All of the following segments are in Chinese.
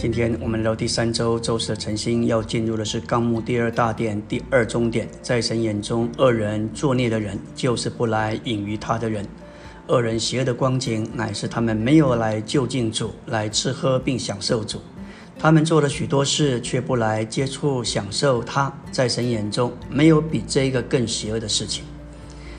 今天我们聊第三周周四的晨星，要进入的是纲目第二大点第二中点。在神眼中，恶人作孽的人，就是不来隐于他的人。恶人邪恶的光景，乃是他们没有来就近主，来吃喝并享受主。他们做了许多事，却不来接触享受他。在神眼中，没有比这个更邪恶的事情。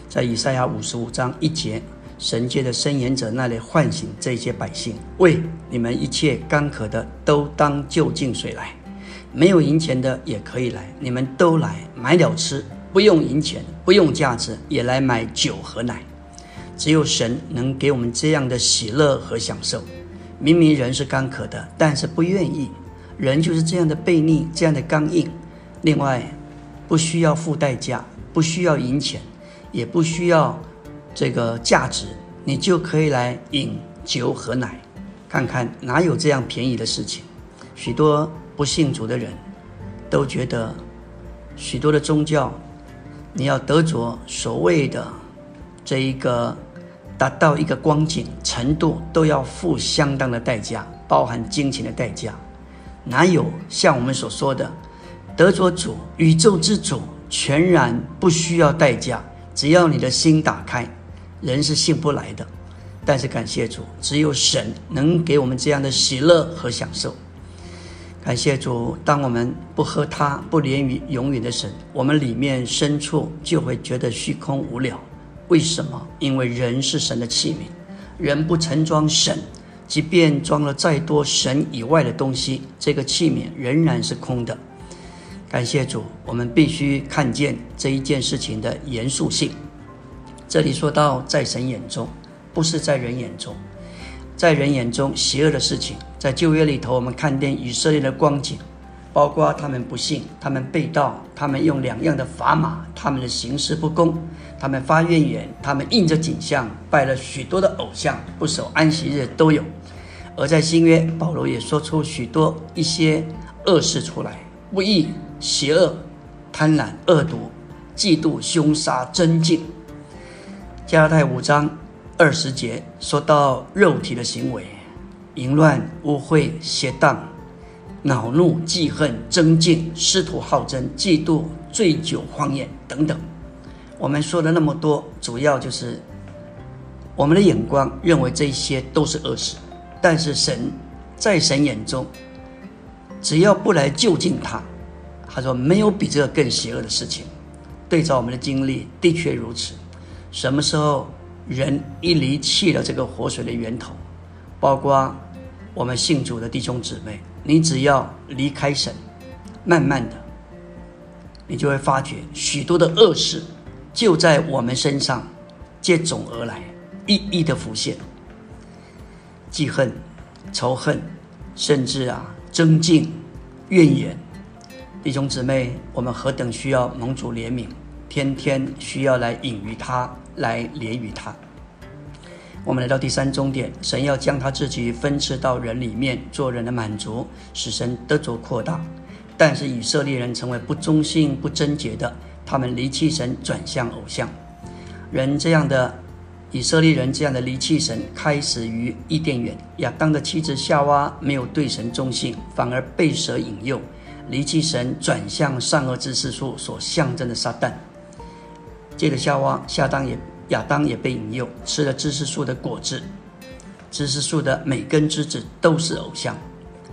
在以赛亚五十五章一节。神界的伸言者那里唤醒这些百姓，喂，你们一切干渴的都当就近水来，没有银钱的也可以来，你们都来买了吃，不用银钱，不用价值，也来买酒和奶。只有神能给我们这样的喜乐和享受。明明人是干渴的，但是不愿意，人就是这样的悖逆，这样的刚硬。另外，不需要付代价，不需要银钱，也不需要。这个价值，你就可以来饮酒喝奶，看看哪有这样便宜的事情。许多不信主的人都觉得，许多的宗教，你要得着所谓的这一个达到一个光景程度，都要付相当的代价，包含金钱的代价。哪有像我们所说的得着主宇宙之主，全然不需要代价，只要你的心打开。人是信不来的，但是感谢主，只有神能给我们这样的喜乐和享受。感谢主，当我们不和他不连于永远的神，我们里面深处就会觉得虚空无聊。为什么？因为人是神的器皿，人不盛装神，即便装了再多神以外的东西，这个器皿仍然是空的。感谢主，我们必须看见这一件事情的严肃性。这里说到，在神眼中，不是在人眼中，在人眼中邪恶的事情，在旧约里头，我们看见以色列的光景，包括他们不信，他们被盗，他们用两样的砝码，他们的行事不公，他们发怨言，他们印着景象，拜了许多的偶像，不守安息日都有。而在新约，保罗也说出许多一些恶事出来，不义、邪恶、贪婪、恶毒、嫉妒、凶杀、争竞。加拉太五章二十节说到肉体的行为，淫乱、污秽、邪荡、恼怒、记恨、争竞、师徒好争、嫉妒、醉酒、荒宴等等。我们说了那么多，主要就是我们的眼光认为这些都是恶事，但是神在神眼中，只要不来就近他，他说没有比这个更邪恶的事情。对照我们的经历，的确如此。什么时候人一离弃了这个活水的源头，包括我们信主的弟兄姊妹，你只要离开神，慢慢的，你就会发觉许多的恶事就在我们身上接踵而来，一一的浮现，记恨、仇恨，甚至啊争竞、怨言，弟兄姊妹，我们何等需要蒙主怜悯。天天需要来隐于他，来连于他。我们来到第三终点，神要将他自己分赐到人里面，做人的满足，使神得着扩大。但是以色列人成为不忠心、不贞洁的，他们离弃神，转向偶像。人这样的以色列人这样的离弃神，开始于伊甸园。亚当的妻子夏娃没有对神忠心，反而被蛇引诱，离弃神，转向善恶之事树所象征的撒旦。接着夏娃、夏当也、亚当也被引诱吃了知识树的果子，知识树的每根枝子都是偶像，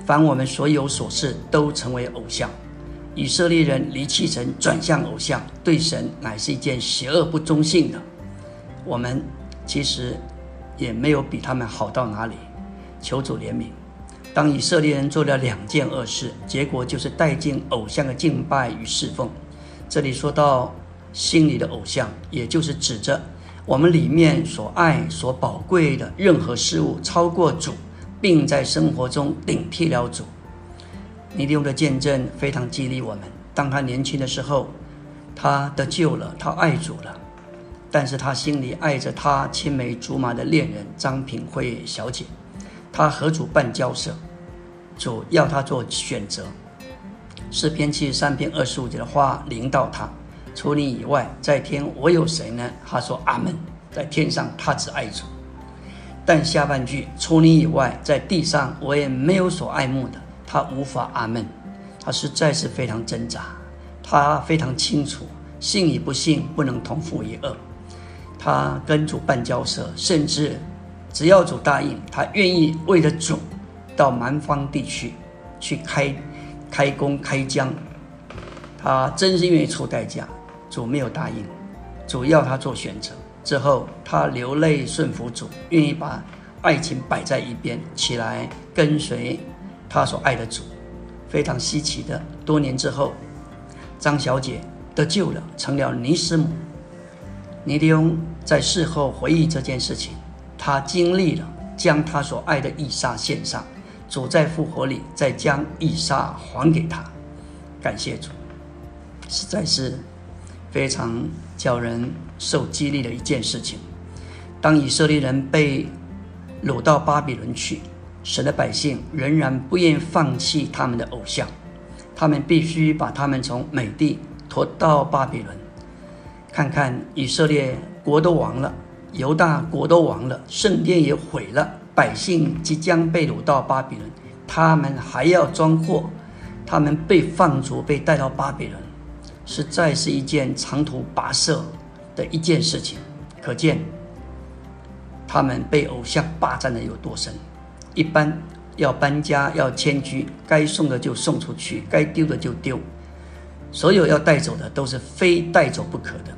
凡我们所有所事都成为偶像。以色列人离弃神，转向偶像，对神乃是一件邪恶不忠信的。我们其实也没有比他们好到哪里。求主怜悯。当以色列人做了两件恶事，结果就是带进偶像的敬拜与侍奉。这里说到。心里的偶像，也就是指着我们里面所爱、所宝贵的任何事物超过主，并在生活中顶替了主。尼利翁的见证非常激励我们。当他年轻的时候，他得救了，他爱主了，但是他心里爱着他青梅竹马的恋人张品慧小姐，他和主办交涉，主要他做选择。诗篇七十三篇二十五节的话领导他。除你以外，在天我有谁呢？他说：“阿门。”在天上，他只爱主。但下半句：“除你以外，在地上我也没有所爱慕的。”他无法阿门，他实在是非常挣扎，他非常清楚，信与不信不能同负一二。他跟主办交涉，甚至只要主答应，他愿意为了主到蛮荒地区去开开工开疆。他真是愿意出代价，主没有答应，主要他做选择之后，他流泪顺服主，愿意把爱情摆在一边，起来跟随他所爱的主。非常稀奇的，多年之后，张小姐得救了，成了尼斯姆。尼迪翁在事后回忆这件事情，他经历了将他所爱的伊莎献上，主在复活里再将伊莎还给他，感谢主。实在是非常叫人受激励的一件事情。当以色列人被掳到巴比伦去，神的百姓仍然不愿放弃他们的偶像，他们必须把他们从美地拖到巴比伦。看看以色列国都亡了，犹大国都亡了，圣殿也毁了，百姓即将被掳到巴比伦，他们还要装货，他们被放逐，被带到巴比伦。实在是一件长途跋涉的一件事情，可见他们被偶像霸占的有多深。一般要搬家要迁居，该送的就送出去，该丢的就丢，所有要带走的都是非带走不可的。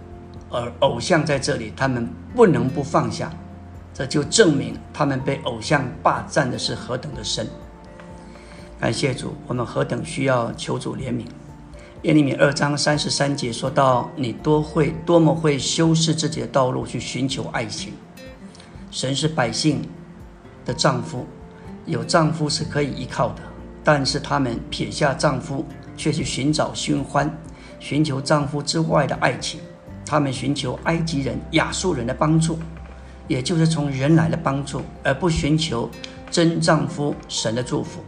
而偶像在这里，他们不能不放下，这就证明他们被偶像霸占的是何等的深。感谢主，我们何等需要求主怜悯。耶利米二章三十三节说到：“你多会多么会修饰自己的道路，去寻求爱情。神是百姓的丈夫，有丈夫是可以依靠的。但是他们撇下丈夫，却去寻找寻欢，寻求丈夫之外的爱情。他们寻求埃及人、亚述人的帮助，也就是从人来的帮助，而不寻求真丈夫神的祝福。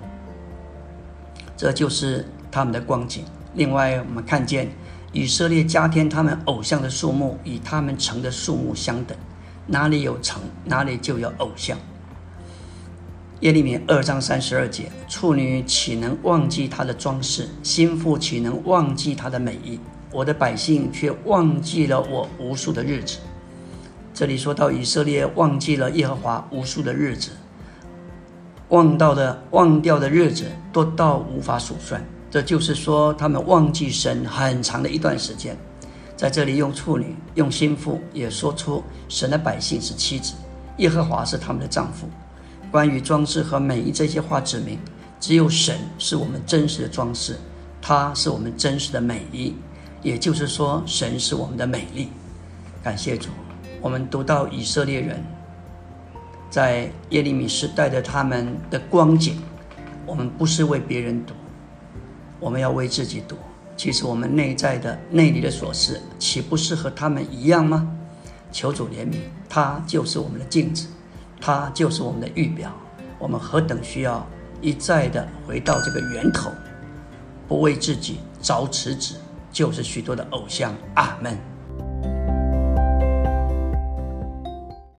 这就是他们的光景。”另外，我们看见以色列加添他们偶像的数目与他们城的数目相等，哪里有城，哪里就有偶像。耶利米二章三十二节：处女岂能忘记她的装饰？心腹岂能忘记她的美意？我的百姓却忘记了我无数的日子。这里说到以色列忘记了耶和华无数的日子，忘到的忘掉的日子多到无法数算。这就是说，他们忘记神很长的一段时间，在这里用处女、用心腹，也说出神的百姓是妻子，耶和华是他们的丈夫。关于装饰和美意这些话，指明只有神是我们真实的装饰，他是我们真实的美意。也就是说，神是我们的美丽。感谢主，我们读到以色列人在耶利米时代的他们的光景，我们不是为别人读。我们要为自己读。其实我们内在的内里的琐事，岂不是和他们一样吗？求主怜悯，他就是我们的镜子，他就是我们的预表。我们何等需要一再的回到这个源头，不为自己着此子，就是许多的偶像。阿门。